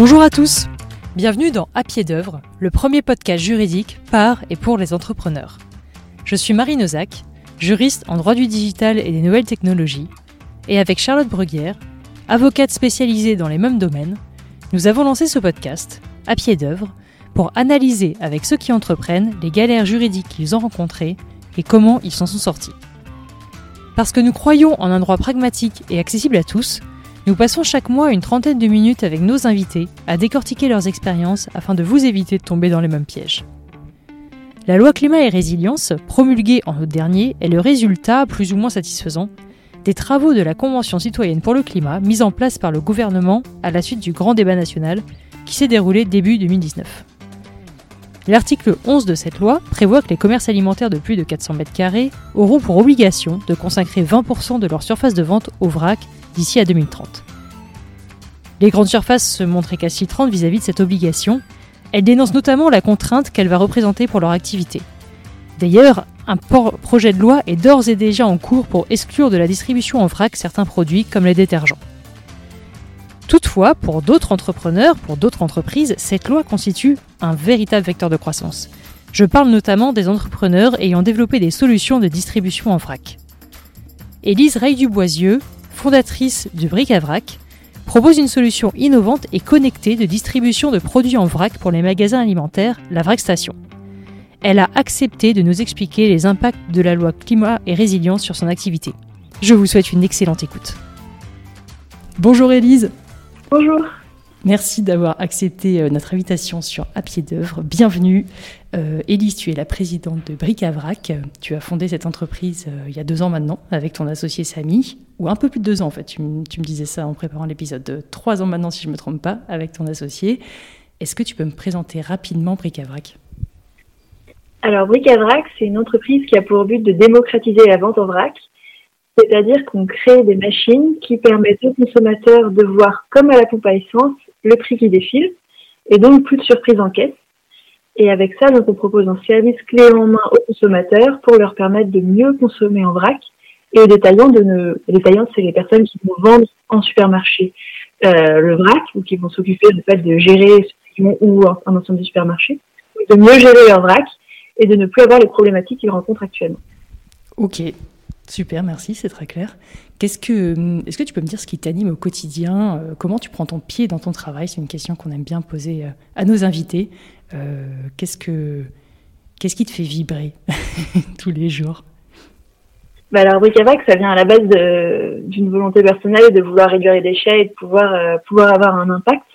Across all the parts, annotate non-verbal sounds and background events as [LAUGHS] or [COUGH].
Bonjour à tous, bienvenue dans À pied d'œuvre, le premier podcast juridique par et pour les entrepreneurs. Je suis Marie Nozac, juriste en droit du digital et des nouvelles technologies, et avec Charlotte Bruguière, avocate spécialisée dans les mêmes domaines, nous avons lancé ce podcast, À pied d'œuvre, pour analyser avec ceux qui entreprennent les galères juridiques qu'ils ont rencontrées et comment ils s'en sont sortis. Parce que nous croyons en un droit pragmatique et accessible à tous, nous passons chaque mois une trentaine de minutes avec nos invités à décortiquer leurs expériences afin de vous éviter de tomber dans les mêmes pièges. La loi climat et résilience, promulguée en août dernier, est le résultat, plus ou moins satisfaisant, des travaux de la Convention citoyenne pour le climat mise en place par le gouvernement à la suite du grand débat national qui s'est déroulé début 2019. L'article 11 de cette loi prévoit que les commerces alimentaires de plus de 400 mètres carrés auront pour obligation de consacrer 20% de leur surface de vente au vrac d'ici à 2030. Les grandes surfaces se montrent récalcitrantes vis-à-vis de cette obligation. Elles dénoncent notamment la contrainte qu'elle va représenter pour leur activité. D'ailleurs, un projet de loi est d'ores et déjà en cours pour exclure de la distribution en vrac certains produits comme les détergents. Toutefois, pour d'autres entrepreneurs, pour d'autres entreprises, cette loi constitue un véritable vecteur de croissance. Je parle notamment des entrepreneurs ayant développé des solutions de distribution en vrac. Élise Rey-Duboisieux, fondatrice du Bric à Vrac, propose une solution innovante et connectée de distribution de produits en vrac pour les magasins alimentaires, la Vrac Station. Elle a accepté de nous expliquer les impacts de la loi climat et résilience sur son activité. Je vous souhaite une excellente écoute. Bonjour Élise. Bonjour. Merci d'avoir accepté euh, notre invitation sur À pied d'œuvre. Bienvenue. Euh, Élise, tu es la présidente de Bric à Vrac. Tu as fondé cette entreprise euh, il y a deux ans maintenant avec ton associé Samy, ou un peu plus de deux ans en fait. Tu, me disais ça en préparant l'épisode. De trois ans maintenant, si je ne me trompe pas, avec ton associé. Est-ce que tu peux me présenter rapidement Bric à Vrac? Alors, Bric à Vrac, c'est une entreprise qui a pour but de démocratiser la vente en vrac c'est-à-dire qu'on crée des machines qui permettent aux consommateurs de voir, comme à la pompe à essence, le prix qui défile, et donc plus de surprises en caisse. Et avec ça, donc on propose un service clé en main aux consommateurs pour leur permettre de mieux consommer en vrac. Et aux détaillants, de ne... les détaillants, c'est les personnes qui vont vendre en supermarché euh, le vrac ou qui vont s'occuper de fait de gérer ou un ensemble de supermarchés, de mieux gérer leur vrac et de ne plus avoir les problématiques qu'ils rencontrent actuellement. Ok, Super, merci, c'est très clair. Qu'est-ce que, est-ce que tu peux me dire ce qui t'anime au quotidien euh, Comment tu prends ton pied dans ton travail? C'est une question qu'on aime bien poser euh, à nos invités. Euh, qu'est-ce que, qu'est-ce qui te fait vibrer [LAUGHS] tous les jours? Bah alors Bric-à-Brac, ça vient à la base d'une volonté personnelle de vouloir réduire les déchets et de pouvoir avoir un impact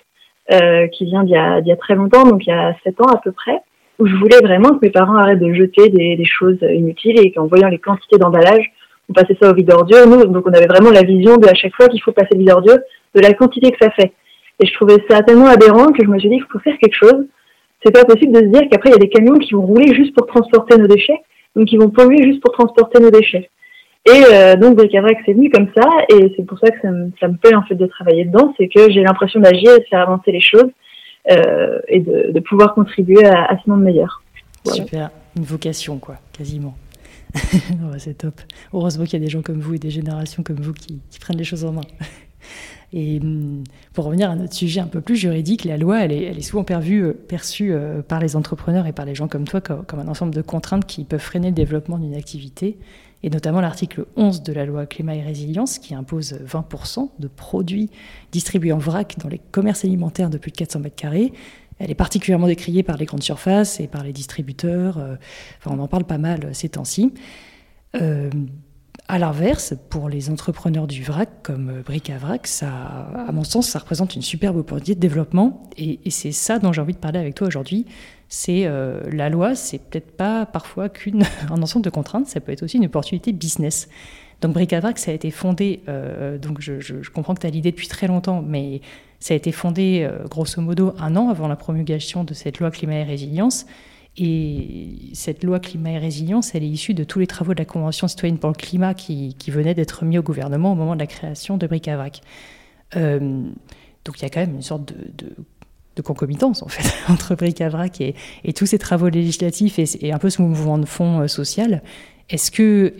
qui vient d'il y, a, y a très longtemps, donc il y a sept ans à peu près, où je voulais vraiment que mes parents arrêtent de jeter des, des choses inutiles et qu'en voyant les quantités d'emballage, on passait ça au vide ordure. Nous, donc on avait vraiment la vision de à chaque fois qu'il faut passer le vide ordure, de la quantité que ça fait. Et je trouvais ça tellement aberrant que je me suis dit qu'il faut faire quelque chose. C'est pas possible de se dire qu'après il y a des camions qui vont rouler juste pour transporter nos déchets, donc qui vont polluer juste pour transporter nos déchets. Et euh, donc que c'est venu comme ça, et c'est pour ça que ça me, ça me plaît en fait de travailler dedans, c'est que j'ai l'impression d'agir et de faire avancer les choses euh, et de, de, pouvoir contribuer à, à ce monde meilleur. Super, une vocation quoi, quasiment. [LAUGHS] c'est top. Heureusement qu'il y a des gens comme vous et des générations comme vous qui, prennent les choses en main. [LAUGHS] Et hum, pour revenir à notre sujet un peu plus juridique, la loi, elle est, souvent euh, perçue euh, par les entrepreneurs et par les gens comme toi comme, un ensemble de contraintes qui peuvent freiner le développement d'une activité, et notamment l'article 11 de la loi Climat et Résilience qui impose 20% de produits distribués en vrac dans les commerces alimentaires de plus de 400 mètres carrés. Elle est particulièrement décriée par les grandes surfaces et par les distributeurs. Euh, enfin, on en parle pas mal euh, ces temps-ci. Euh, à l'inverse, pour les entrepreneurs du vrac, comme Bric à Vrac, ça, à mon sens, ça représente une superbe opportunité de développement. Et, c'est ça dont j'ai envie de parler avec toi aujourd'hui. C'est la loi, c'est peut-être pas parfois qu'un [LAUGHS] ensemble de contraintes, ça peut être aussi une opportunité business. Donc Vrac, ça a été fondé, donc je, comprends que tu as l'idée depuis très longtemps, mais ça a été fondé euh, grosso modo un an avant la promulgation de cette loi climat et résilience. Et cette loi climat et résilience, elle est issue de tous les travaux de la Convention citoyenne pour le climat qui, venaient d'être mis au gouvernement au moment de la création de Bric-à-Vrac. Euh, donc il y a quand même une sorte de, concomitance en fait [LAUGHS] entre Bric-à-Vrac et, tous ces travaux législatifs et, et, un peu ce mouvement de fond euh, social. Est-ce que,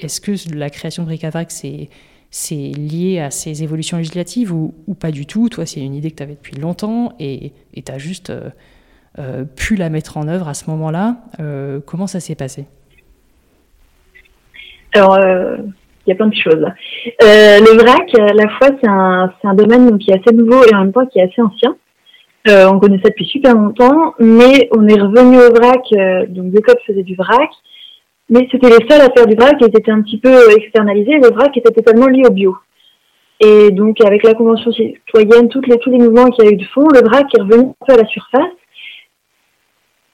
la création de Bric-à-Vrac, c'est lié à ces évolutions législatives ou, pas du tout? Toi, c'est une idée que tu avais depuis longtemps et tu as juste pu la mettre en œuvre à ce moment-là. comment ça s'est passé? Alors, il y a plein de choses. le vrac, à la fois, c'est un, domaine qui est assez nouveau et en même temps qui est assez ancien. Euh, on connaissait depuis super longtemps, mais on est revenu au vrac. Euh, donc, Decop faisait du vrac, mais c'était les seuls à faire du vrac et étaient un petit peu externalisés. Le vrac était totalement lié au bio. Et donc, avec la Convention citoyenne, toutes les, tous les mouvements qu'il y a eu de fond, le vrac est revenu un peu à la surface,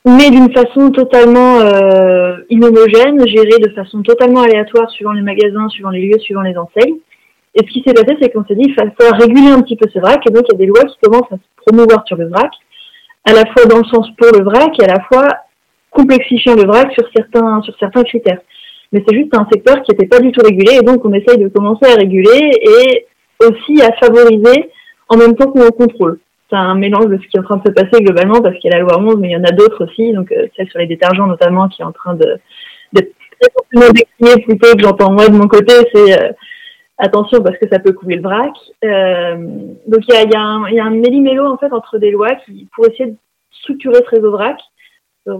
mais d'une façon totalement euh, inhomogène, gérée de façon totalement aléatoire suivant les magasins, suivant les lieux, suivant les enseignes. Et ce qui s'est passé, c'est qu'on s'est dit, il va falloir réguler un petit peu ce vrac, et donc il y a des lois qui commencent à se promouvoir sur le vrac, à la fois dans le sens pour le vrac, et à la fois complexifiant le vrac sur certains, sur certains critères. Mais c'est juste un secteur qui n'était pas du tout régulé, et donc on essaye de commencer à réguler, et aussi à favoriser en même temps qu'on contrôle. C'est un mélange de ce qui est en train de se passer globalement, parce qu'il y a la loi 11, mais il y en a d'autres aussi, donc euh, celle sur les détergents notamment, qui est en train de, d'être très plutôt que j'entends moi de mon côté, c'est... Euh, attention parce que ça peut couler le vrac. Euh, donc il y a, y, a un, y a un méli-mélo en fait entre des lois qui pour essayer de structurer ce réseau vrac,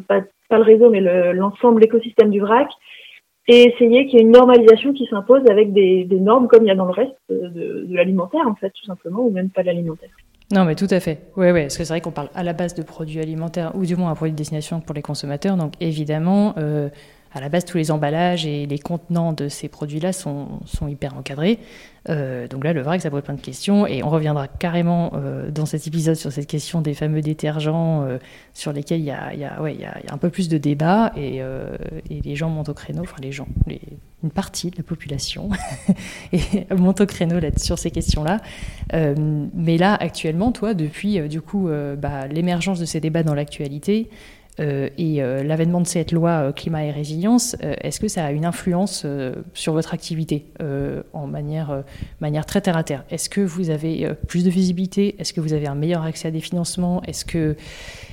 pas, pas le réseau mais l'ensemble, l'écosystème du vrac, et essayer qu'il y ait une normalisation qui s'impose avec des, normes comme il y a dans le reste de, de l'alimentaire en fait tout simplement ou même pas de l'alimentaire. Non, mais tout à fait. Oui, oui, parce que c'est vrai qu'on parle à la base de produits alimentaires ou du moins un produit de destination pour les consommateurs. Donc évidemment, euh, à la base, tous les emballages et les contenants de ces produits-là sont, sont, hyper encadrés. Euh, donc là, le vrac, ça pose plein de questions. Et on reviendra carrément euh, dans cet épisode sur cette question des fameux détergents euh, sur lesquels il y, a, y a, ouais, y a, un peu plus de débat. Et, et, les gens montent au créneau, enfin les gens, une partie de la population [LAUGHS] et monte au créneau sur ces questions-là. mais là, actuellement, toi, depuis du coup bah, l'émergence de ces débats dans l'actualité, et euh, l'avènement de cette loi euh, climat et résilience, est-ce que ça a une influence sur votre activité en manière, manière très terre à terre? Est-ce que vous avez plus de visibilité? Est-ce que vous avez un meilleur accès à des financements? Est-ce que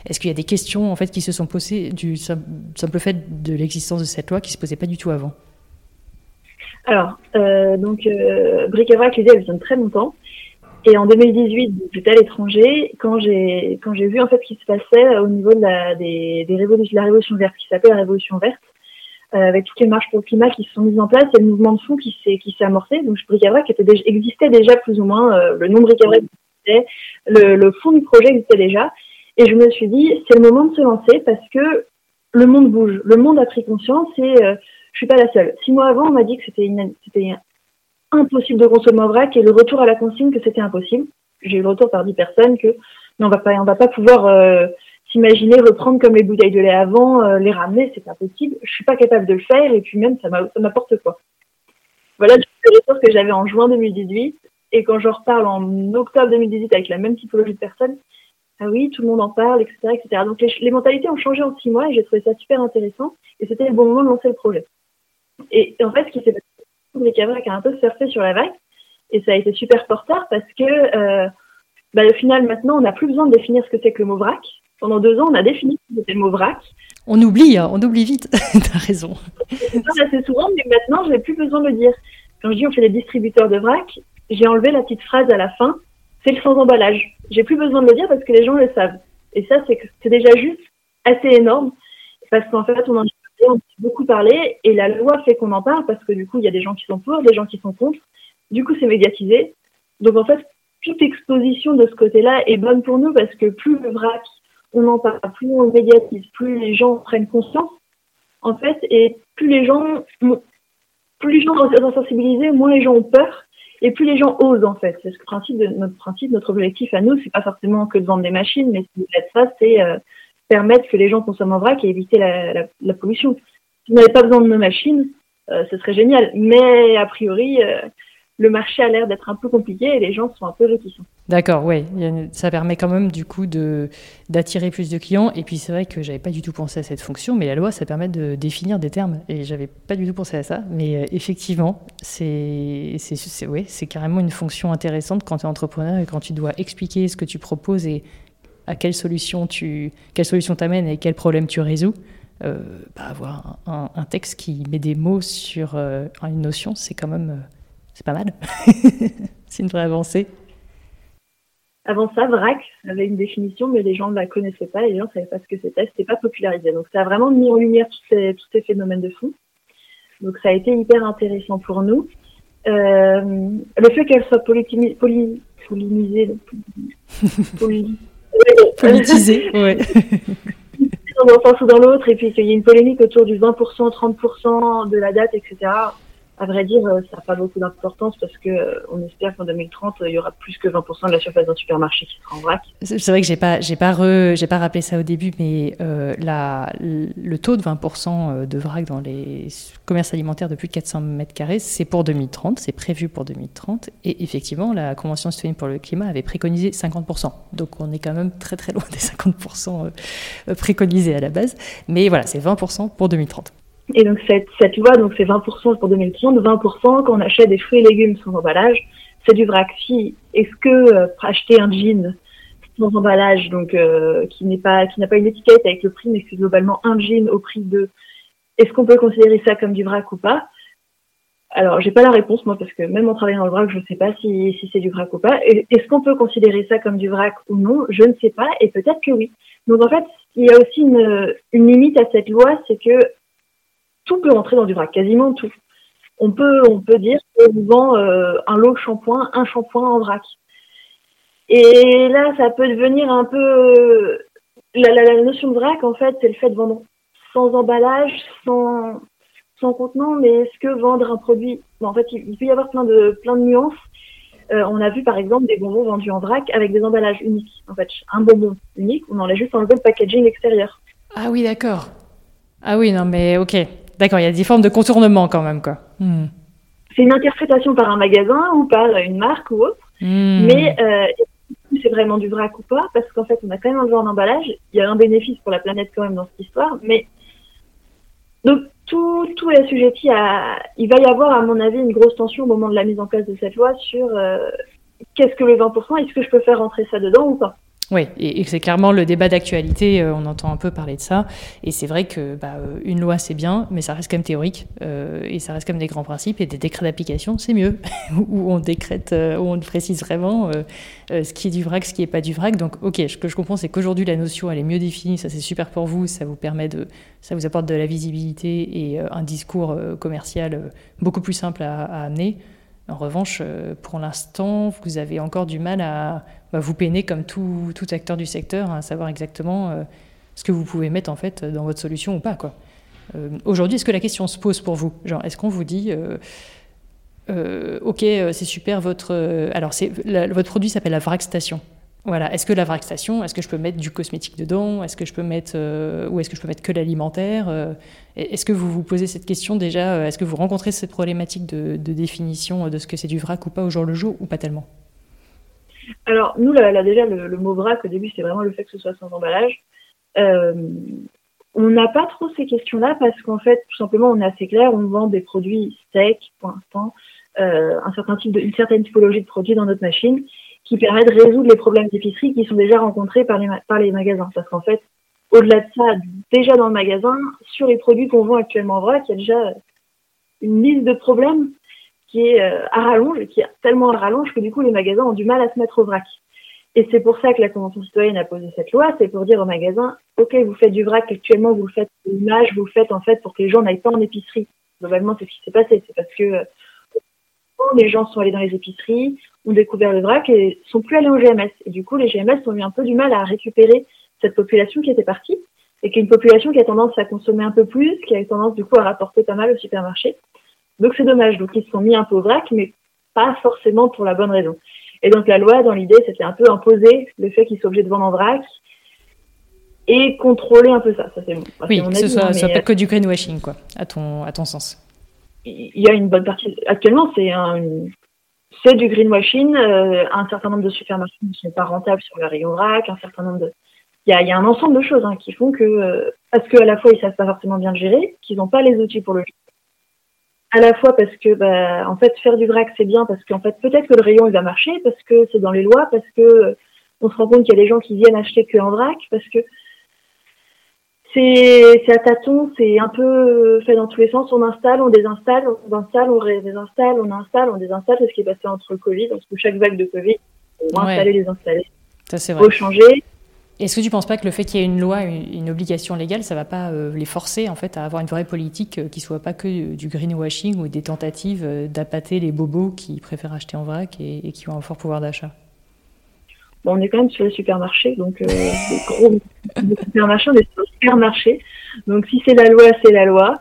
est-ce qu'il y a des questions en fait qui se sont posées du simple fait de l'existence de cette loi qui se posait pas du tout avant? Alors, donc, Bric-à-Brac, l'idée, elle vient très longtemps. Et en 2018, j'étais à l'étranger quand j'ai quand j'ai vu en fait ce qui se passait au niveau de la des, des révolutions, la révolution verte, qui s'appelle la révolution verte, euh, avec toutes les marches pour le climat qui se sont mises en place et le mouvement de fond qui s'est qui s'est amorcé. Donc bric-à-brac était déjà, existait déjà plus ou moins, euh, le nom bric-à-brac existait, le, le fond du projet existait déjà. Et je me suis dit, c'est le moment de se lancer parce que le monde bouge, le monde a pris conscience et euh, je suis pas la seule. Six mois avant, on m'a dit que c'était impossible de consommer en vrac et le retour à la consigne que c'était impossible. J'ai eu le retour par dix personnes que mais on va pas on va pas pouvoir euh, s'imaginer reprendre comme les bouteilles de lait avant, euh, les ramener, c'est impossible. Je suis pas capable de le faire et puis même ça m'apporte quoi. Voilà le retour que j'avais en juin 2018 et quand je reparle en octobre 2018 avec la même typologie de personnes, ah oui, tout le monde en parle, etc., etc. Donc les, les mentalités ont changé en six mois et j'ai trouvé ça super intéressant et c'était le bon moment de lancer le projet. Et, en fait, ce qui s'est passé les qui a un peu surfé sur la vague. Et ça a été super porteur parce que, euh, bah, au final, maintenant, on n'a plus besoin de définir ce que c'est que le mot vrac. Pendant deux ans, on a défini ce que c'était le mot vrac. On oublie, hein, on oublie vite. [LAUGHS] T'as raison. C'est assez souvent, mais maintenant, je n'ai plus besoin de le dire. Quand je dis on fait des distributeurs de vrac, j'ai enlevé la petite phrase à la fin. C'est le sans emballage. J'ai plus besoin de le dire parce que les gens le savent. Et ça, c'est déjà juste assez énorme parce qu'en fait, on en on beaucoup parlé et la loi fait qu'on en parle parce que du coup, il y a des gens qui sont pour, des gens qui sont contre. Du coup, c'est médiatisé. Donc en fait, toute exposition de ce côté-là est bonne pour nous parce que plus le vrac, on en parle, plus on médiatise, plus les gens prennent conscience, en fait, et plus les gens, plus les gens sont sensibilisés, moins les gens ont peur et plus les gens osent en fait. C'est ce principe notre principe, notre objectif à nous, c'est pas forcément que de vendre des machines, mais ça, c'est euh, permettre que les gens consomment en vrac et éviter la, pollution. Si on n'avait pas besoin de nos machines, euh, ce serait génial. Mais a priori, euh, le marché a l'air d'être un peu compliqué et les gens sont un peu réticents. D'accord, oui. Ça permet quand même du coup d'attirer plus de clients. Et puis c'est vrai que j'avais pas du tout pensé à cette fonction, mais la loi, ça permet de définir des termes. Et j'avais pas du tout pensé à ça. Mais euh, effectivement, c'est, c'est, ouais, carrément une fonction intéressante quand tu es entrepreneur et quand tu dois expliquer ce que tu proposes et à quelle solution tu quelle solution t'amènes et quel problème tu résous, euh, bah, avoir un, texte qui met des mots sur euh, une notion, c'est quand même euh, C'est pas mal. [LAUGHS] c'est une vraie avancée. Avant ça, VRAC avait une définition, mais les gens ne la connaissaient pas, les gens ne savaient pas ce que c'était, c'était pas popularisé. Donc ça a vraiment mis en lumière tous ces, tous ces phénomènes de fond. Donc ça a été hyper intéressant pour nous. Euh, le fait qu'elle soit poly, poly, [LAUGHS] [LAUGHS] politisée, ouais. [LAUGHS] dans un sens ou dans l'autre, et puis qu'il y ait une polémique autour du 20%, 30% de la date, etc à vrai dire, euh, ça n'a pas beaucoup d'importance parce que euh, on espère qu'en 2030, il y aura plus que 20% de la surface d'un supermarché qui sera en vrac. C'est vrai que j'ai pas, j'ai pas, j'ai pas rappelé ça au début, mais euh, le taux de 20% de vrac dans les commerces alimentaires de plus de 400 mètres carrés, c'est pour 2030, c'est prévu pour 2030, et effectivement, la Convention citoyenne pour le climat avait préconisé 50%. Donc, on est quand même très très loin des 50% préconisés à la base, mais voilà, c'est 20% pour 2030. Et donc cette, cette loi, donc c'est 20% pour 2030, 20% quand on achète des fruits et légumes sans emballage, c'est du vrac. Si est-ce que euh, acheter un jean sans emballage, donc euh, qui n'est pas qui n'a pas une étiquette avec le prix, mais c'est globalement un jean au prix de, est-ce qu'on peut considérer ça comme du vrac ou pas? Alors j'ai pas la réponse moi parce que même en travaillant dans le vrac, je ne sais pas si, si c'est du vrac ou pas. Est-ce qu'on peut considérer ça comme du vrac ou non? Je ne sais pas et peut-être que oui. Donc en fait, il y a aussi une, une limite à cette loi, c'est que tout peut rentrer dans du vrac, quasiment tout. On peut, on peut dire qu'on vend euh, un lot de shampoing, un shampoing en vrac. Et là, ça peut devenir un peu. La, notion de vrac, en fait, c'est le fait de vendre sans emballage, sans, sans contenant, mais est-ce que vendre un produit. en fait, il, peut y avoir plein de, plein de nuances. Euh, on a vu par exemple des bonbons vendus en vrac avec des emballages uniques. En fait, un bonbon unique, on en a juste enlevé le packaging extérieur. Ah oui, d'accord. Ah oui, non, mais ok. D'accord, il y a des formes de contournement quand même, quoi. Hmm. C'est une interprétation par un magasin ou par une marque ou autre, hmm. mais euh, c'est vraiment du vrac ou pas, parce qu'en fait, on a quand même un genre d'emballage. Il y a un bénéfice pour la planète quand même dans cette histoire, mais donc tout, tout est assujetti à. Il va y avoir, à mon avis, une grosse tension au moment de la mise en place de cette loi sur euh, qu'est-ce que le 20%, est-ce que je peux faire rentrer ça dedans ou pas? Oui, et, c'est clairement le débat d'actualité, euh, on entend un peu parler de ça, et c'est vrai que bah, euh, une loi c'est bien, mais ça reste quand même théorique, euh, et ça reste quand même des grands principes, et des décrets d'application c'est mieux, [LAUGHS] où on décrète, où on précise vraiment ce qui est du vrac, ce qui n'est pas du vrac. Donc ok, ce que je comprends c'est qu'aujourd'hui la notion elle est mieux définie, ça c'est super pour vous, ça vous permet de, ça vous apporte de la visibilité et un discours commercial beaucoup plus simple à, à amener. En revanche, pour l'instant, vous avez encore du mal à vous peiner comme tout, acteur du secteur à savoir exactement euh, ce que vous pouvez mettre en fait dans votre solution ou pas. Quoi. Euh, aujourd'hui, est-ce que la question se pose pour vous? Genre, est-ce qu'on vous dit euh, ok, c'est super, votre, alors votre produit s'appelle la Vrac Station. Voilà. Est-ce que la Vrac Station, est-ce que je peux mettre du cosmétique dedans Est-ce que je peux mettre, ou est-ce que je peux mettre que l'alimentaire Est-ce que vous vous posez cette question déjà Est-ce que vous rencontrez cette problématique de, définition de ce que c'est du vrac ou pas au jour le jour ou pas tellement? Alors, nous, là, déjà, le, mot vrac, au début, c'est vraiment le fait que ce soit sans emballage. Euh, on n'a pas trop ces questions-là parce qu'en fait, tout simplement, on est assez clair, on vend des produits secs pour l'instant, euh, un certain type de, une certaine typologie de produits dans notre machine qui permet de résoudre les problèmes d'épicerie qui sont déjà rencontrés par les, par les magasins. Parce qu'en fait, au-delà de ça, déjà dans le magasin, sur les produits qu'on vend actuellement en vrac, il y a déjà une liste de problèmes qui est euh, à rallonge, qui est tellement à rallonge que du coup les magasins ont du mal à se mettre au vrac. Et c'est pour ça que la Convention citoyenne a posé cette loi, c'est pour dire aux magasins, ok, vous faites du vrac actuellement, vous le faites l'image, vous le faites en fait pour que les gens n'aillent pas en épicerie. Globalement, c'est ce qui s'est passé, c'est parce que euh, les gens sont allés dans les épiceries, ont découvert le vrac et sont plus allés au GMS. Et du coup, les GMS ont eu un peu du mal à récupérer cette population qui était partie et qui est une population qui a tendance à consommer un peu plus, qui a tendance du coup à rapporter pas mal au supermarché. Donc c'est dommage. Donc ils se sont mis un peu au vrac, mais pas forcément pour la bonne raison. Et donc la loi, dans l'idée, c'était un peu imposer le fait qu'ils soient obligés de vendre en vrac et contrôler un peu ça. ça oui, que ce soit, soit pas que du greenwashing, quoi, à ton, à ton sens. Il y a une bonne partie. Actuellement, c'est c'est du greenwashing. Euh, un certain nombre de supermarchés ne sont pas rentables sur le rayon vrac. Un certain nombre de, il y a, y a, un ensemble de choses hein, qui font que, euh, parce qu'à la fois ils savent pas forcément bien le gérer, qu'ils n'ont pas les outils pour le gérer à la fois parce que bah, en fait faire du vrac c'est bien parce qu'en fait peut-être que le rayon il va marcher parce que c'est dans les lois parce que on se rend compte qu'il y a des gens qui viennent acheter que en vrac parce que c'est à tâtons, c'est un peu fait dans tous les sens. On installe, on désinstalle, on installe, on désinstalle, on installe, on désinstalle. C'est ce qui est passé entre le Covid, entre chaque vague de Covid. On va installer, désinstaller. Ça, c'est vrai. Faut changer. Est-ce que tu ne penses pas que le fait qu'il y ait une loi, une, obligation légale, ça ne va pas euh, les forcer en fait à avoir une vraie politique euh, qui soit pas que du greenwashing ou des tentatives euh, d'appâter les bobos qui préfèrent acheter en vrac et, qui ont un fort pouvoir d'achat? On est quand même sur les supermarchés, donc des gros supermarchés, on supermarchés. Donc si c'est la loi, c'est la loi.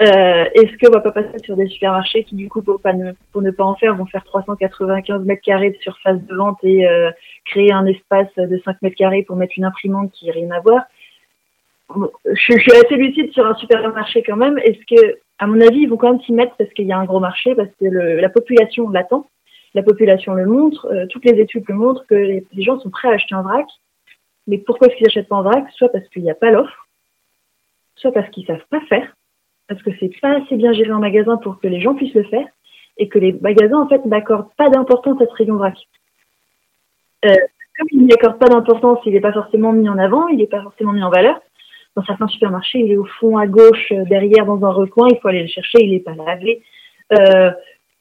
Euh, Est-ce qu'on va pas passer sur des supermarchés qui, du coup, pour, ne, pas en faire, vont faire 395 mètres carrés de surface de vente et euh, créer un espace de 5 mètres carrés pour mettre une imprimante qui n'a rien à voir? Je, suis assez lucide sur un supermarché quand même. Est-ce que, à mon avis, ils vont quand même s'y mettre parce qu'il y a un gros marché, parce que la population l'attend, la population le montre, euh, toutes les études le montrent que les, gens sont prêts à acheter un vrac. Mais pourquoi est-ce qu'ils n'achètent pas en vrac? Soit parce qu'il n'y a pas l'offre, soit parce qu'ils savent pas faire, parce que c'est pas assez bien géré en magasin pour que les gens puissent le faire, et que les magasins en fait n'accordent pas d'importance à ce rayon vrac. Euh, comme ils n'accordent pas d'importance, il n'est pas forcément mis en avant, il n'est pas forcément mis en valeur. Dans certains supermarchés, il est au fond à gauche, euh, derrière dans un recoin, il faut aller le chercher, il n'est pas lavé. Euh,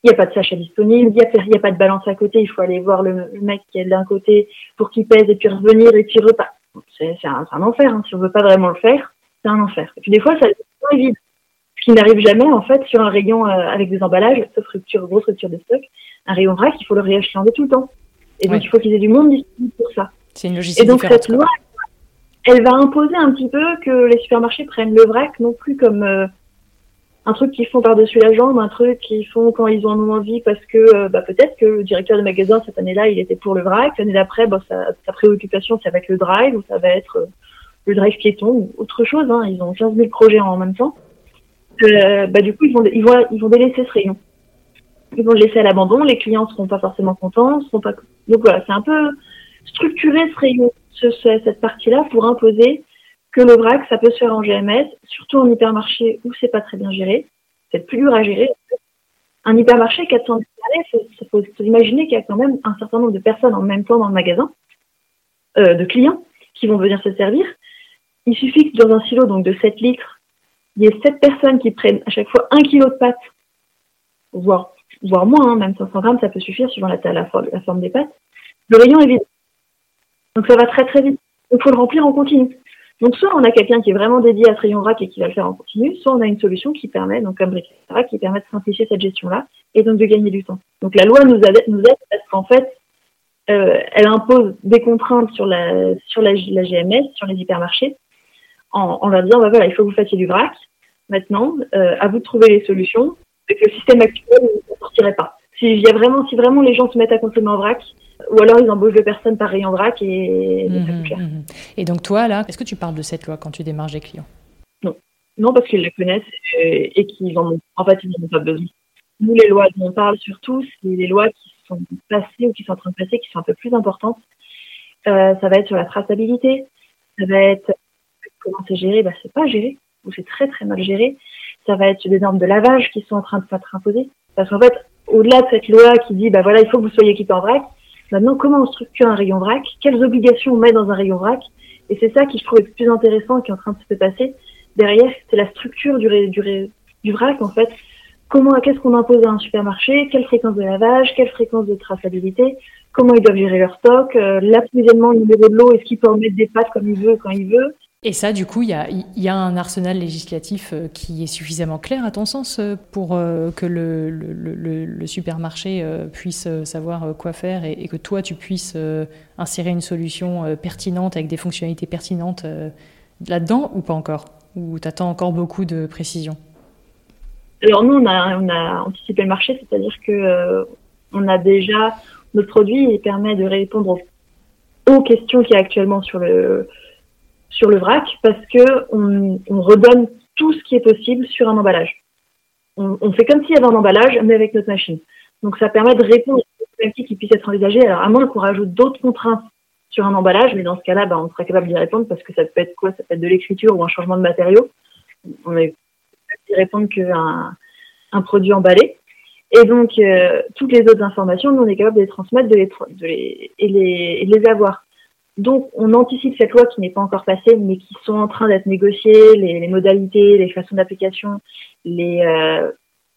il n'y a pas de sachet disponible, il n'y a, a, pas de balance à côté, il faut aller voir le, mec qui est d'un côté pour qu'il pèse et puis revenir et puis repart. C'est un, un, enfer, hein. si on veut pas vraiment le faire, c'est un enfer. Et puis des fois, ça est vide ce qui n'arrive jamais en fait sur un rayon euh, avec des emballages, sauf rupture, grosse rupture de stock, un rayon vrac, il faut le réachander tout le temps. Et donc il faut qu'ils aient du monde disponible pour ça. C'est une logistique Et donc cette loi, elle va imposer un petit peu que les supermarchés prennent le vrac non plus comme euh, un truc qu'ils font par-dessus la jambe, un truc qu'ils font quand ils ont un envie parce que euh, bah, peut-être que le directeur de magasin cette année-là il était pour le vrac, l'année d'après bah, sa, sa, préoccupation ça va être le drive ou ça va être le drive piéton ou autre chose. Hein. Ils ont 15 000 projets en même temps. Euh, bah, du coup, ils vont, ils, vont, ils vont délaisser ce rayon. Ils vont le laisser à l'abandon. Les clients seront pas forcément contents. Seront pas... Donc voilà, c'est un peu structurer ce rayon, ce, cette partie-là, pour imposer que le vrac, ça peut se faire en GMS, surtout en hypermarché où c'est pas très bien géré. C'est plus dur à gérer. Un hypermarché 400 il faut, faut imaginer qu'il y a quand même un certain nombre de personnes en même temps dans le magasin, euh, de clients qui vont venir se servir. Il suffit que dans un silo donc de 7 litres, il y ait 7 personnes qui prennent à chaque fois 1 kg de pâtes, voire, voire moins, hein, même 500 grammes, ça peut suffire suivant la, la, la forme des pâtes. Le rayon est vide. Donc ça va très très vite. Il faut le remplir en continu. Donc soit on a quelqu'un qui est vraiment dédié à ce rayon vrac et qui va le faire en continu, soit on a une solution qui permet, donc comme Bric qui permet de simplifier cette gestion-là et donc de gagner du temps. Donc la loi nous aide, nous parce qu'en fait, euh, elle impose des contraintes sur la sur la, la GMS, sur les hypermarchés, en, en, leur disant bah voilà, il faut que vous fassiez du vrac. Maintenant, euh, à vous de trouver les solutions. Et que le système actuel ne sortirait pas. Si y a vraiment, si vraiment les gens se mettent à consommer en vrac, ou alors ils embauchent des personnes par rayon vrac et, mmh, mmh. Et donc toi là, est-ce que tu parles de cette loi quand tu démarches des clients? Non, non parce qu'ils la connaissent et, et qu'ils en ont, en fait ils n'en ont pas besoin. Nous les lois dont on parle surtout, c'est les lois qui sont passées ou qui sont en train de passer, qui sont un peu plus importantes. Euh, ça va être sur la traçabilité, ça va être comment c'est géré, bah, c'est pas géré, ou c'est très très mal géré. Ça va être des normes de lavage qui sont en train de s'être imposées. Parce qu'en fait, au-delà de cette loi qui dit, bah voilà, il faut que vous soyez équipé en vrac, maintenant, comment on structure un rayon vrac? Quelles obligations on met dans un rayon vrac? Et c'est ça qui, je trouve, le plus intéressant qui est en train de se passer. Derrière, c'est la structure du, du, vrac, en fait. Comment, qu'est-ce qu'on impose à un supermarché? Quelle fréquence de lavage? Quelle fréquence de traçabilité? Comment ils doivent gérer leur stock? Euh, L'approvisionnement, le niveau de l'eau, est-ce qu'il peut en mettre des pâtes comme il veut, quand il veut et ça, du coup, il y a, un arsenal législatif euh, qui est suffisamment clair, à ton sens, euh, pour euh, que le, supermarché puisse savoir quoi faire et, que toi, tu puisses insérer une solution pertinente avec des fonctionnalités pertinentes là-dedans ou pas encore? Ou tu attends encore beaucoup de précision? Alors nous, on a, anticipé le marché, c'est-à-dire que on a déjà notre produit il permet de répondre aux questions qu'il y a actuellement sur le sur le vrac parce que on, on, redonne tout ce qui est possible sur un emballage. On, fait comme s'il y avait un emballage, mais avec notre machine. Donc ça permet de répondre aux problématiques qui puissent être envisagées. Alors à moins qu'on rajoute d'autres contraintes sur un emballage, mais dans ce cas-là, bah, on sera capable d'y répondre parce que ça peut être quoi? Ça peut être de l'écriture ou un changement de matériaux. On est capable d'y répondre qu'un un produit emballé. Et donc, euh, toutes les autres informations, nous, on est capable de les transmettre et de les avoir. Donc, on anticipe cette loi qui n'est pas encore passée, mais qui sont en train d'être négociées, les, modalités, les façons d'application, les euh,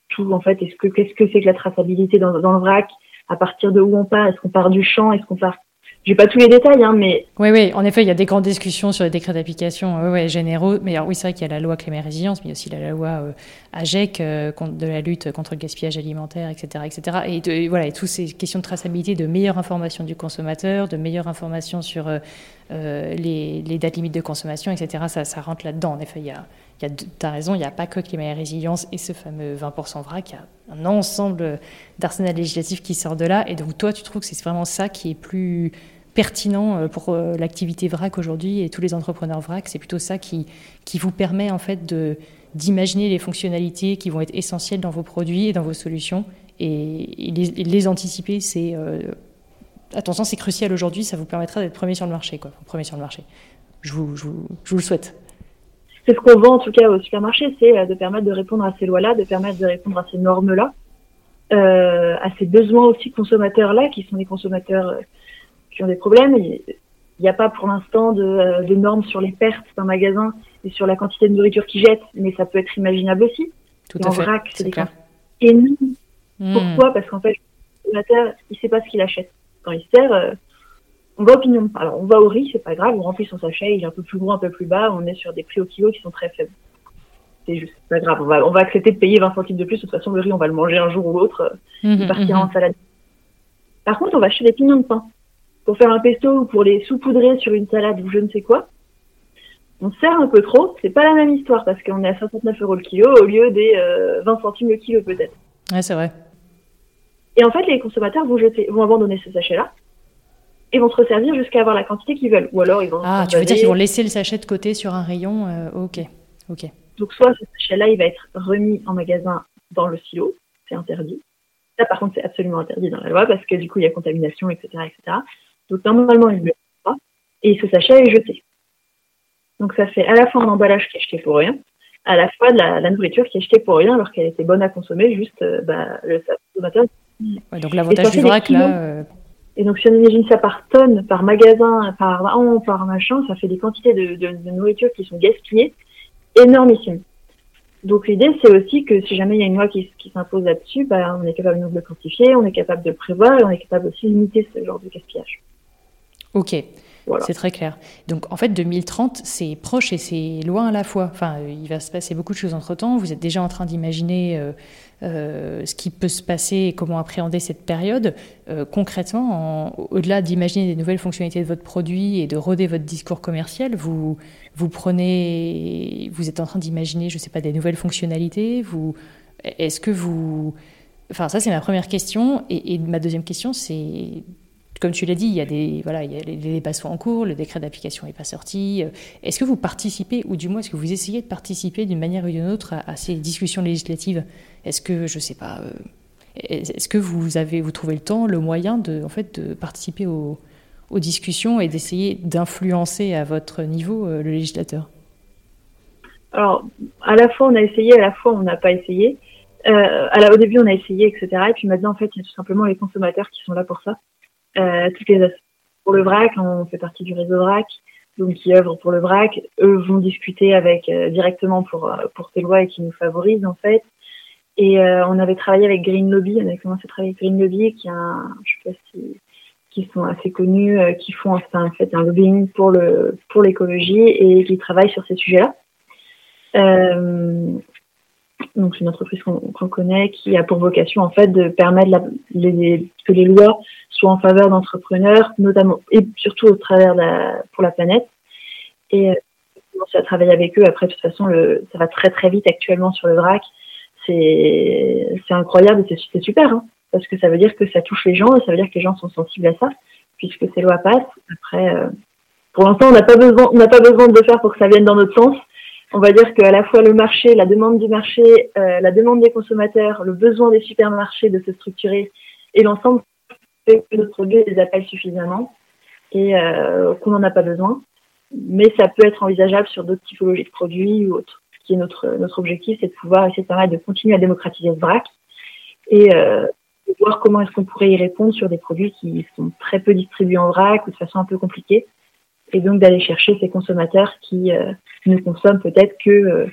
tout en fait. Est-ce que qu'est-ce que c'est que la traçabilité dans, dans le vrac? À partir de où on part? Est-ce qu'on part du champ? Est-ce qu'on part j'ai pas tous les détails, hein, mais. Oui, oui, en effet, il y a des grandes discussions sur les décrets d'application généraux. Mais alors, oui, c'est vrai qu'il y a la loi climat résilience, mais aussi la loi euh, AGEC euh, de la lutte contre le gaspillage alimentaire, etc. etc. Et, voilà, et toutes ces questions de traçabilité, de meilleure information du consommateur, de meilleure information sur euh, les, dates limites de consommation, etc. Ça, ça rentre là-dedans. En effet, il y a, tu as raison, il n'y a pas que climat et résilience et ce fameux 20% vrac, il y a un ensemble d'arsenal législatif qui sort de là. Et donc, toi, tu trouves que c'est vraiment ça qui est plus pertinent euh, pour euh, l'activité VRAC aujourd'hui et tous les entrepreneurs VRAC? C'est plutôt ça qui, vous permet en fait d'imaginer les fonctionnalités qui vont être essentielles dans vos produits et dans vos solutions et, les, anticiper. C'est euh, attention, c'est crucial aujourd'hui. Ça vous permettra d'être premier sur le marché, quoi. Premier sur le marché. Je vous le souhaite. C'est ce qu'on vend en tout cas au supermarché, c'est de permettre de répondre à ces lois-là, de permettre de répondre à ces normes-là, euh, à ces besoins aussi consommateurs-là, qui sont les consommateurs qui ont des problèmes. Il n'y a pas pour l'instant de, euh, de, normes sur les pertes d'un magasin et sur la quantité de nourriture qu'ils jettent, mais ça peut être imaginable aussi. Tout à en fait. vrac, c'est des cas énormes. Hmm. Pourquoi? Parce qu'en fait, le consommateur, il sait pas ce qu'il achète. Quand il sert, euh, on va au pignon. Alors, on va au riz, c'est pas grave, on remplit son sachet, il est un peu plus gros, un peu plus bas, on est sur des prix au kilo qui sont très faibles. C'est juste, pas grave, on va, on va accepter de payer 20 centimes de plus, de toute façon, le riz, on va le manger un jour ou l'autre, mmh, il partira mmh, en salade. Par contre, on va acheter des pignons de pain pour faire un pesto ou pour les saupoudrer sur une salade ou je ne sais quoi, on sert un peu trop. C'est pas la même histoire parce qu'on est à 69 euros le kilo au lieu des 20 euh, centimes le kilo peut-être. Ouais, c'est vrai. Et en fait, les consommateurs vont jeter, vont abandonner ce sachet-là et vont se resservir jusqu'à avoir la quantité qu'ils veulent. Ou alors ils vont. Ah, tu veux dire qu'ils vont laisser le sachet de côté sur un rayon euh, Ok, ok. Donc soit ce sachet-là, il va être remis en magasin dans le silo, c'est interdit. Ça, par contre, c'est absolument interdit dans la loi parce que du coup, il y a contamination, etc., etc. Donc normalement, il ne le pas. Et ce sachet est jeté. Donc ça fait à la fois un emballage qui est jeté pour rien, à la fois de la, nourriture qui est jetée pour rien alors qu'elle était bonne à consommer, juste euh, bah, le consommateur. donc l'avantage du vrac là. Euh, Et donc si on imagine ça par tonne, par magasin, par an, par machin, ça fait des quantités de, nourriture qui sont gaspillées énormissimes. Donc l'idée, c'est aussi que si jamais il y a une loi qui, s'impose là-dessus, bah, on est capable de le quantifier, on est capable de le prévoir et on est capable aussi de limiter ce genre de gaspillage. Ok. C'est très clair. Donc en fait, 2030, c'est proche et c'est loin à la fois. Enfin, il va se passer beaucoup de choses entre-temps. Vous êtes déjà en train d'imaginer euh, euh, ce qui peut se passer et comment appréhender cette période. Euh, concrètement, au-delà d'imaginer des nouvelles fonctionnalités de votre produit et de roder votre discours commercial, vous, vous prenez, vous êtes en train d'imaginer, je ne sais pas, des nouvelles fonctionnalités. Est-ce que vous, enfin ça c'est ma première question et ma deuxième question c'est comme tu l'as dit, il y a des voilà, il y a les, débats sont en cours, le décret d'application n'est pas sorti. Euh, est-ce que vous participez, ou du moins est-ce que vous essayez de participer d'une manière ou d'une autre à, ces discussions législatives? Est-ce que je sais pas, euh, est-ce que vous avez vous trouvez le temps, le moyen de en fait de participer aux, discussions et d'essayer d'influencer à votre niveau euh, le législateur? Alors à la fois on a essayé, à la fois on n'a pas essayé. au début on a essayé, etc. Et puis maintenant en fait il y a tout simplement les consommateurs qui sont là pour ça toutes les pour le VRAC, on fait partie du réseau VRAC, donc qui œuvrent pour le VRAC, eux vont discuter avec euh, directement pour euh, pour ces lois et qui nous favorisent en fait. Et euh, on avait travaillé avec Green Lobby, on avait commencé à travailler avec Green Lobby, qui un, je sais pas si, qui sont assez connus, qui font en fait un lobbying pour le pour l'écologie et qui travaillent sur ces sujets-là. Euh, donc c'est une entreprise qu'on connaît qui a pour vocation en fait de permettre la, les, que les lois soient en faveur d'entrepreneurs, notamment et surtout au travers de la, pour la planète. Et euh, commencer à travailler avec eux. Après, de toute façon, le, ça va très très vite actuellement sur le VRAC. C'est incroyable et c'est super, hein, parce que ça veut dire que ça touche les gens et ça veut dire que les gens sont sensibles à ça, puisque ces lois passent. Après, euh, pour l'instant, on n'a pas besoin, on n'a pas besoin de le faire pour que ça vienne dans notre sens on va dire qu'à la fois le marché, la demande du marché, euh, la demande des consommateurs, le besoin des supermarchés de se structurer et l'ensemble fait que notre produit les appelle suffisamment et euh, qu'on n'en a pas besoin. Mais ça peut être envisageable sur d'autres typologies de produits ou autres. Ce qui est notre, notre objectif, c'est de pouvoir essayer de de continuer à démocratiser ce vrac et euh, voir comment est-ce qu'on pourrait y répondre sur des produits qui sont très peu distribués en vrac ou de façon un peu compliquée et donc d'aller chercher ces consommateurs qui ne consomment peut-être que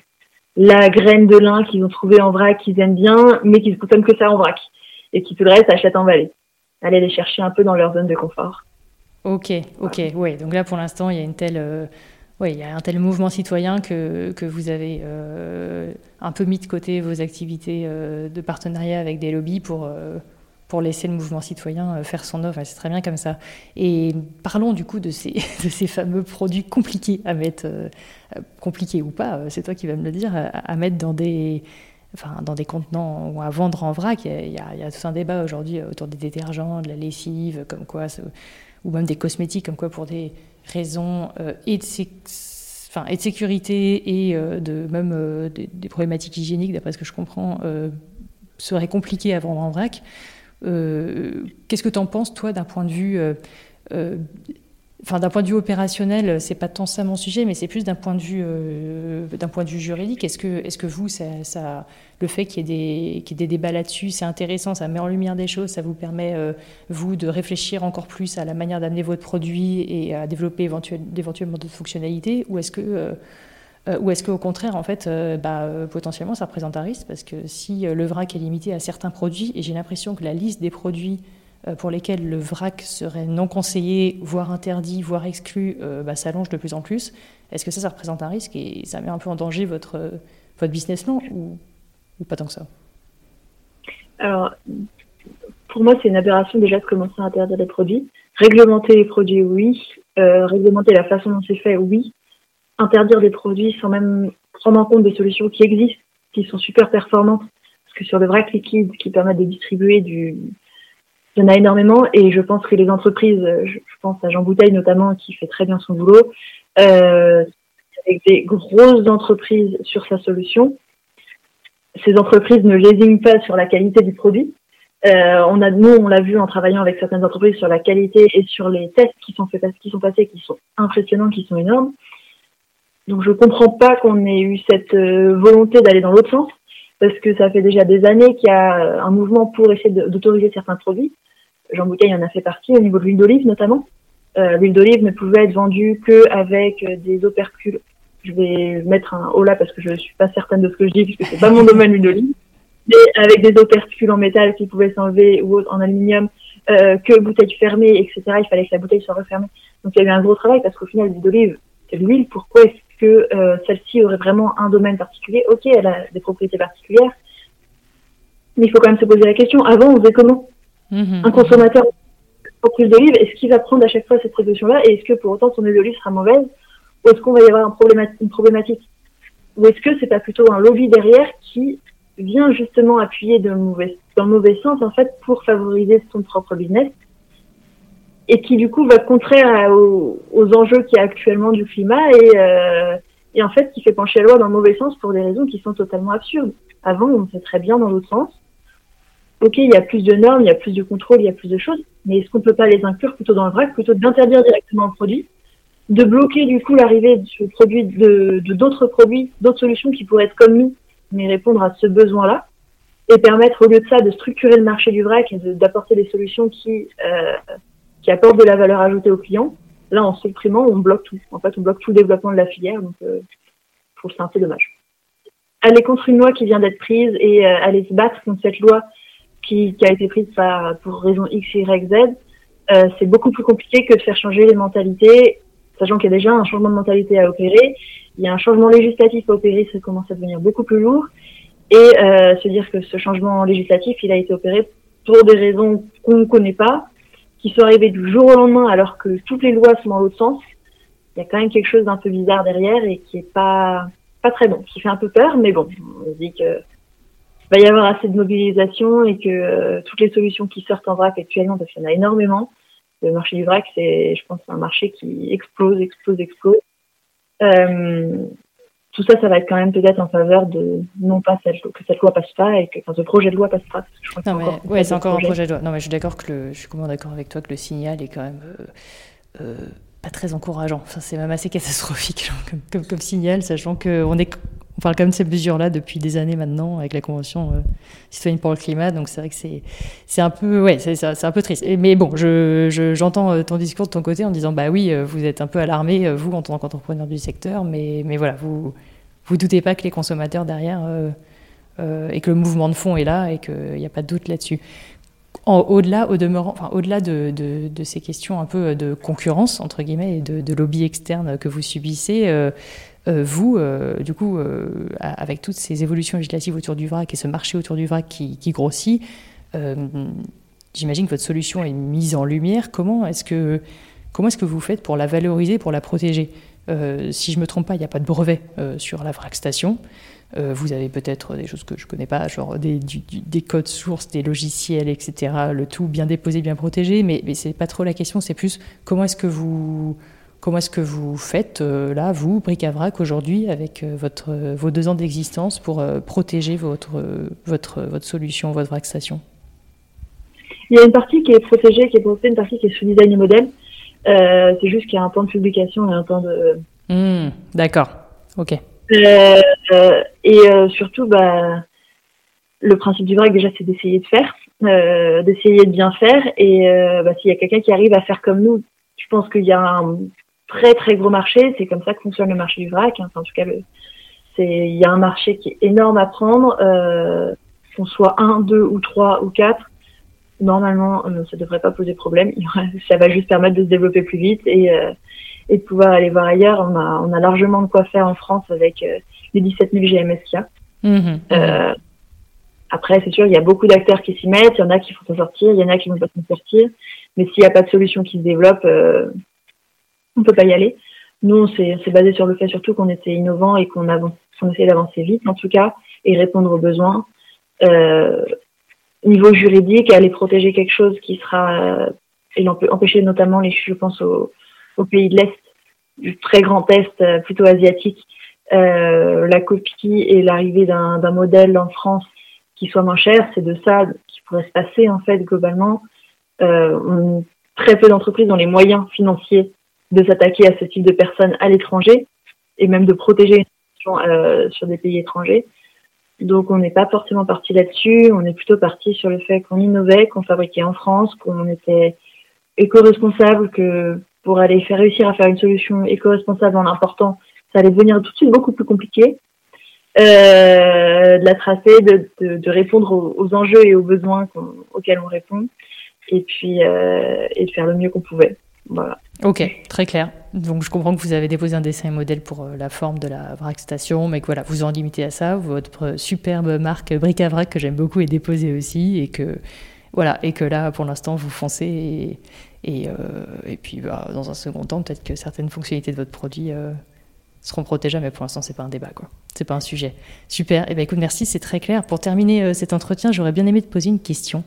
la graine de lin qu'ils ont trouvée en vrac, qu'ils aiment bien, mais qu'ils ne consomment que ça en vrac, et qui tout le reste achètent en vallée. Aller les chercher un peu dans leur zone de confort. Ok, ok, ouais. Donc là, pour l'instant, il y a une telle, euh, il y a un tel mouvement citoyen que, que vous avez euh, un peu mis de côté vos activités euh, de partenariat avec des lobbies pour pour laisser le mouvement citoyen faire son œuvre. C'est très bien comme ça. Et parlons du coup de ces, [LAUGHS] fameux produits compliqués à mettre, compliqués ou pas, c'est toi qui vas me le dire, à, mettre dans des, enfin, dans des contenants ou à vendre en vrac. Il y a, tout un débat aujourd'hui autour des détergents, de la lessive, comme quoi ou même des cosmétiques, comme quoi pour des raisons euh, et, de sécurité et euh, de, même euh, des, problématiques hygiéniques, d'après ce que je comprends, serait compliqué à vendre en vrac. Qu'est-ce que tu en penses, toi, d'un point de vue Enfin, d'un point de vue opérationnel, c'est pas tant ça mon sujet, mais c'est plus d'un point de vue, euh, d'un point de vue juridique. Est-ce que, est-ce que vous, ça, le fait qu'il y, ait des, qu'il y ait des débats là-dessus, c'est intéressant, ça met en lumière des choses, ça vous permet euh, vous de réfléchir encore plus à la manière d'amener votre produit et à développer éventuellement d'éventuellement d'autres fonctionnalités, ou est-ce que euh, ou est-ce qu'au contraire, en fait, bah, potentiellement, ça représente un risque Parce que si le vrac est limité à certains produits, et j'ai l'impression que la liste des produits euh, pour lesquels le vrac serait non conseillé, voire interdit, voire exclu, euh, bah, s'allonge de plus en plus. Est-ce que ça, ça représente un risque et ça met un peu en danger votre, euh, votre business plan ou, ou pas tant que ça? Alors, pour moi, c'est une aberration déjà de commencer à interdire les produits. Réglementer les produits, oui. réglementer la façon dont c'est fait, oui. Interdire des produits sans même prendre en compte des solutions qui existent, qui sont super performantes. Parce que sur le vrac liquide qui permet de distribuer du, il y en a énormément et je pense que les entreprises, je, pense à Jean Bouteille notamment qui fait très bien son boulot, euh, avec des grosses entreprises sur sa solution. Ces entreprises ne lésinent pas sur la qualité du produit. Euh, on a, nous, on l'a vu en travaillant avec certaines entreprises sur la qualité et sur les tests qui sont faits, qui sont passés, qui sont impressionnants, qui sont énormes. Donc, je comprends pas qu'on ait eu cette euh, volonté d'aller dans l'autre sens parce que ça fait déjà des années qu'il y a un mouvement pour essayer d'autoriser certains produits. Jean Bouteille en a fait partie au niveau de l'huile d'olive notamment. Euh, l'huile d'olive ne pouvait être vendue qu'avec des opercules. Je vais mettre un haut là parce que je ne suis pas certaine de ce que je dis puisque c'est pas mon domaine l'huile d'olive. Mais avec des opercules en métal qui pouvaient s'enlever ou en aluminium, euh, que bouteille fermée, etc. Il fallait que la bouteille soit refermée. Donc il y a eu un gros travail parce qu'au final l'huile d'olive c'est l'huile. Pourquoi est-ce que euh, celle-ci aurait vraiment un domaine particulier. Ok, elle a des propriétés particulières, mais il faut quand même se poser la question. Avant, on faisait comment? Mhm. Un consommateur en plus d'olive, est-ce qu'il va prendre à chaque fois cette précaution-là? Et est-ce que pour autant son huile d'olive sera mauvaise ou est-ce qu'on va y avoir un une problématique? Ou est-ce que c'est pas plutôt un lobby derrière qui vient justement appuyer mauvais, dans le mauvais sens en fait pour favoriser son propre business? Et qui du coup va contraire aux, enjeux qu'il y a actuellement du climat et, euh, et en fait qui fait pencher la loi dans le mauvais sens pour des raisons qui sont totalement absurdes. Avant, on sait très bien dans l'autre sens. Ok, il y a plus de normes, il y a plus de contrôle, il y a plus de choses, mais est-ce qu'on peut pas les inclure plutôt dans le vrac plutôt d'interdire directement le produit, de bloquer du coup l'arrivée de produit de d'autres produits, d'autres solutions qui pourraient être comme nous, mais répondre à ce besoin-là, et permettre au lieu de ça de structurer le marché du vrac et d'apporter des solutions qui euh, qui apporte de la valeur ajoutée aux clients. Là, en supprimant, on bloque tout. En fait, on bloque tout le développement de la filière. Donc, euh, je trouve ça un peu dommage. Aller contre une loi qui vient d'être prise et euh, aller se battre contre cette loi qui, qui a été prise par, pour raison X, Y, Z, euh, c'est beaucoup plus compliqué que de faire changer les mentalités, sachant qu'il y a déjà un changement de mentalité à opérer. Il y a un changement législatif à opérer, ça commence à devenir beaucoup plus lourd. Et euh, se dire que ce changement législatif, il a été opéré pour des raisons qu'on ne connaît pas, qui sont arrivés du jour au lendemain alors que toutes les lois sont dans l'autre sens, il y a quand même quelque chose d'un peu bizarre derrière et qui est pas pas très bon, qui fait un peu peur, mais bon, on dit que va y avoir assez de mobilisation et que euh, toutes les solutions qui sortent en vrac actuellement, parce qu'il y en a énormément, le marché du vrac, c'est, je pense, un marché qui explose, explose, explose. Euh, tout ça, ça va être quand même peut-être en faveur de non pas cette, que cette loi passe pas et que enfin, ce projet de loi passe pas. je crois non, mais, ouais, c'est encore un projet de loi. Non, mais je suis d'accord que le, je suis complètement d'accord avec toi que le signal est quand même euh, euh, pas très encourageant. Enfin, c'est même assez catastrophique comme, comme, comme, signal, sachant qu'on est on parle quand même de ces mesures-là depuis des années maintenant avec la Convention euh, citoyenne pour le climat. Donc c'est vrai que c'est, c'est un peu, ouais, c'est, c'est un peu triste. mais bon, je, j'entends euh, ton discours de ton côté en disant, bah oui, vous êtes un peu alarmé, vous, en tant qu'entrepreneur du secteur, mais, mais voilà, vous vous doutez pas que les consommateurs derrière et que le mouvement de fond est là et qu'il n'y a pas de doute là-dessus. au-delà, au enfin, au-delà de, ces questions un peu de concurrence entre guillemets et de, de lobby externe que vous subissez, euh, vous, euh, du coup, euh, avec toutes ces évolutions législatives autour du vrac et ce marché autour du vrac qui, grossit, j'imagine que votre solution est mise en lumière. Comment est-ce que, comment est-ce que vous faites pour la valoriser, pour la protéger? Si je ne me trompe pas, il n'y a pas de brevet sur la vrac station. vous avez peut-être des choses que je ne connais pas, genre des, des, codes sources, des logiciels, etc. Le tout bien déposé, bien protégé, mais, mais ce n'est pas trop la question, c'est plus comment est-ce que vous Comment est-ce que vous faites, euh, là, vous, Bric-à-Vrac, aujourd'hui, avec euh, vos deux ans d'existence, pour euh, protéger votre, votre, votre solution, votre vrac station? Il y a une partie qui est protégée, qui est protégée, une partie qui est sous design et modèle. C'est juste qu'il y a un temps de publication et un temps de. Hmm, d'accord, ok. et surtout, bah, le principe du vrac, déjà, c'est d'essayer de faire, d'essayer de bien faire. Et bah, s'il y a quelqu'un qui arrive à faire comme nous, je pense qu'il y a un, très très gros marché. C'est comme ça que fonctionne le marché du vrac. Hein. Enfin, en tout cas, c'est il y a un marché qui est énorme à prendre. Euh, qu'on soit un, deux ou trois ou quatre, normalement, euh, ça devrait pas poser problème. ça va juste permettre de se développer plus vite et, euh, et de pouvoir aller voir ailleurs. On a, on a largement de quoi faire en France avec euh, les 17 000 GMS qu'il y a. Mmh euh, après, c'est sûr, il y a beaucoup d'acteurs qui s'y mettent. Il y en a qui font s'en sortir, il y en a qui vont pas s'en sortir. Mais s'il n'y a pas de solution qui se développe, euh, on peut pas y aller. Nous, c'est basé sur le fait surtout qu'on était innovant et qu'on qu essayait d'avancer vite, en tout cas, et répondre aux besoins. Euh, niveau juridique, aller protéger quelque chose qui sera euh, et empêcher notamment les, je pense aux, pays de l'Est, du très grand Est, euh, plutôt asiatique, euh, la copie et l'arrivée d'un modèle en France qui soit moins cher, c'est de ça qui pourrait se passer en fait globalement. Euh, très peu d'entreprises ont les moyens financiers de s'attaquer à ce type de personnes à l'étranger et même de protéger euh, sur des pays étrangers. Donc on n'est pas forcément parti là-dessus, on est plutôt parti sur le fait qu'on innovait, qu'on fabriquait en France, qu'on était éco-responsable, que pour aller faire réussir à faire une solution éco-responsable en important, ça allait devenir tout de suite beaucoup plus compliqué. Euh, de la tracer, de, de, de répondre aux, aux, enjeux et aux besoins auxquels on répond, et puis euh, et de faire le mieux qu'on pouvait. Ok, très clair. Donc je comprends que vous avez déposé un dessin et modèle pour euh, la forme de la vrac station, mais que voilà, vous en limitez à ça. Votre superbe marque bric à vrac que j'aime beaucoup est déposée aussi, et que voilà, et que là pour l'instant vous foncez et, euh, puis bah, dans un second temps peut-être que certaines fonctionnalités de votre produit euh, seront protégées, mais pour l'instant c'est pas un débat quoi, c'est pas un sujet. Super. Et eh ben écoute, merci, c'est très clair. Pour terminer cet entretien, j'aurais bien aimé te poser une question.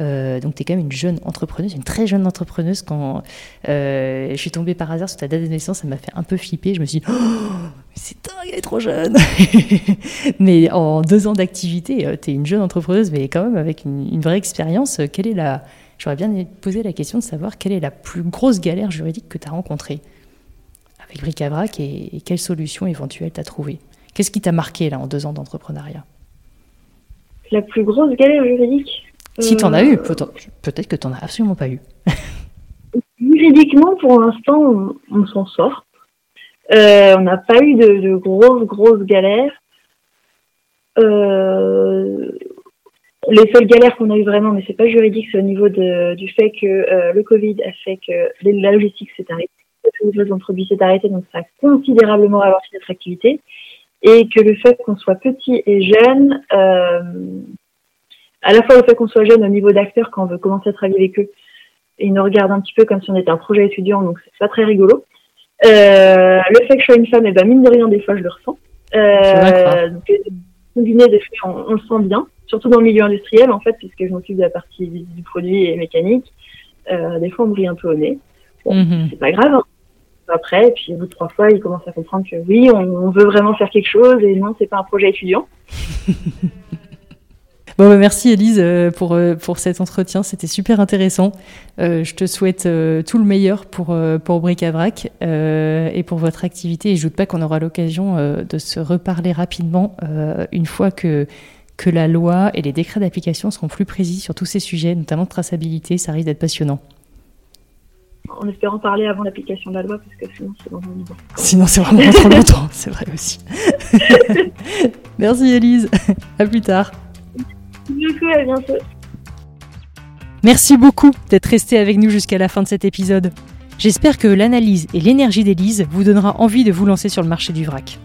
Euh, donc, tu es quand même une jeune entrepreneuse, une très jeune entrepreneuse. Quand euh, je suis tombée par hasard sur ta date de naissance, ça m'a fait un peu flipper. Je me suis dit, oh, c'est dingue, elle est trop jeune. [LAUGHS] mais en deux ans d'activité, euh, tu es une jeune entrepreneuse, mais quand même avec une, vraie expérience. Quelle est la. J'aurais bien posé la question de savoir quelle est la plus grosse galère juridique que tu as rencontrée avec Bric-à-Brac et, et quelle solution éventuelle tu as trouvée Qu'est-ce qui t'a marqué là en deux ans d'entrepreneuriat? La plus grosse galère juridique? Si tu en as eu, peut-être que tu n'en as absolument pas eu. Juridiquement, pour l'instant, on, s'en sort. Euh, on n'a pas eu de, grosses, grosses galères. Euh, les seules galères qu'on a eu vraiment, mais c'est pas juridique, c'est au niveau du fait que euh, le Covid a fait que la logistique s'est arrêtée, que les produits s'est arrêté, donc ça a considérablement ralenti notre activité, et que le fait qu'on soit petit et jeune à la fois le fait qu'on soit jeune au niveau d'acteur quand on veut commencer à travailler avec eux, et ils nous regardent un petit peu comme si on était un projet étudiant, donc c'est pas très rigolo. Euh, le fait que je sois une femme, et eh ben mine de rien, des fois je le ressens. Euh, combiné des faits, on, le sent bien, surtout dans le milieu industriel en fait, puisque je m'occupe de la partie du produit et mécanique. Euh, des fois on brille un peu au nez. Bon, mhm. c'est pas grave. Hein. Après, et puis au bout de trois fois, ils commencent à comprendre que oui, on, on veut vraiment faire quelque chose et non, c'est pas un projet étudiant. [LAUGHS] Bon, bah, merci Elise euh, pour, euh, pour cet entretien, c'était super intéressant. Euh, je te souhaite tout le meilleur pour, pour Bric à Brac et pour votre activité. Et je doute pas qu'on aura l'occasion de se reparler rapidement une fois que, que la loi et les décrets d'application seront plus précis sur tous ces sujets, notamment de traçabilité. Ça risque d'être passionnant en espérant parler avant l'application de la loi, parce que sinon c'est un niveau. Sinon c'est vraiment trop longtemps, [LAUGHS] c'est vrai aussi. [LAUGHS] Merci Elise, à plus tard. Merci, beaucoup d'être resté avec nous jusqu'à la fin de cet épisode. J'espère que l'analyse et l'énergie d'Elise vous donnera envie de vous lancer sur le marché du vrac.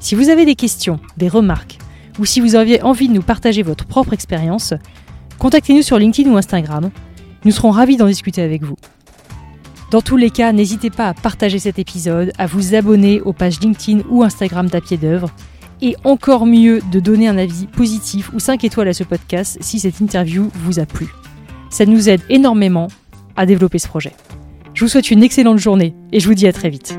Si vous avez des questions, des remarques, ou si vous aviez envie de nous partager votre propre expérience, contactez-nous sur LinkedIn ou Instagram. Nous serons ravis d'en discuter avec vous. Dans tous les cas, n'hésitez pas à partager cet épisode, à vous abonner aux pages LinkedIn ou Instagram d'Apied d'œuvre, et encore mieux de donner un avis positif ou 5 étoiles à ce podcast si cette interview vous a plu. Ça nous aide énormément à développer ce projet. Je vous souhaite une excellente journée et je vous dis à très vite.